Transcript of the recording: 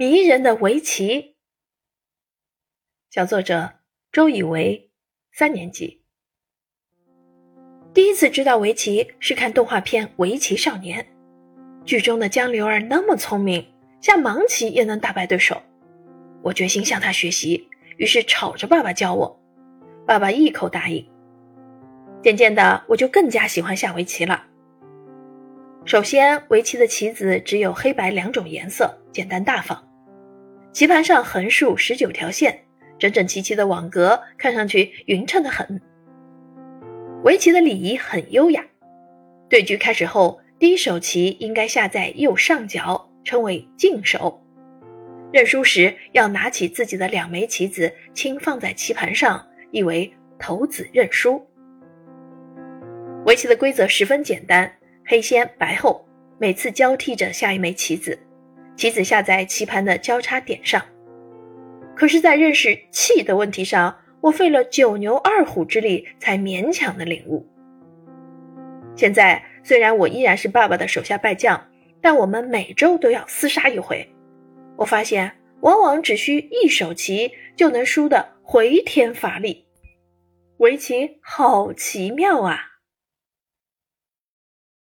迷人的围棋。小作者周以为，三年级。第一次知道围棋是看动画片《围棋少年》，剧中的江流儿那么聪明，下盲棋也能打败对手。我决心向他学习，于是吵着爸爸教我。爸爸一口答应。渐渐的，我就更加喜欢下围棋了。首先，围棋的棋子只有黑白两种颜色，简单大方。棋盘上横竖十九条线，整整齐齐的网格，看上去匀称的很。围棋的礼仪很优雅。对局开始后，第一手棋应该下在右上角，称为净手。认输时要拿起自己的两枚棋子，轻放在棋盘上，意为投子认输。围棋的规则十分简单。黑先白后，每次交替着下一枚棋子，棋子下在棋盘的交叉点上。可是，在认识气的问题上，我费了九牛二虎之力才勉强的领悟。现在虽然我依然是爸爸的手下败将，但我们每周都要厮杀一回。我发现，往往只需一手棋就能输得回天乏力。围棋好奇妙啊！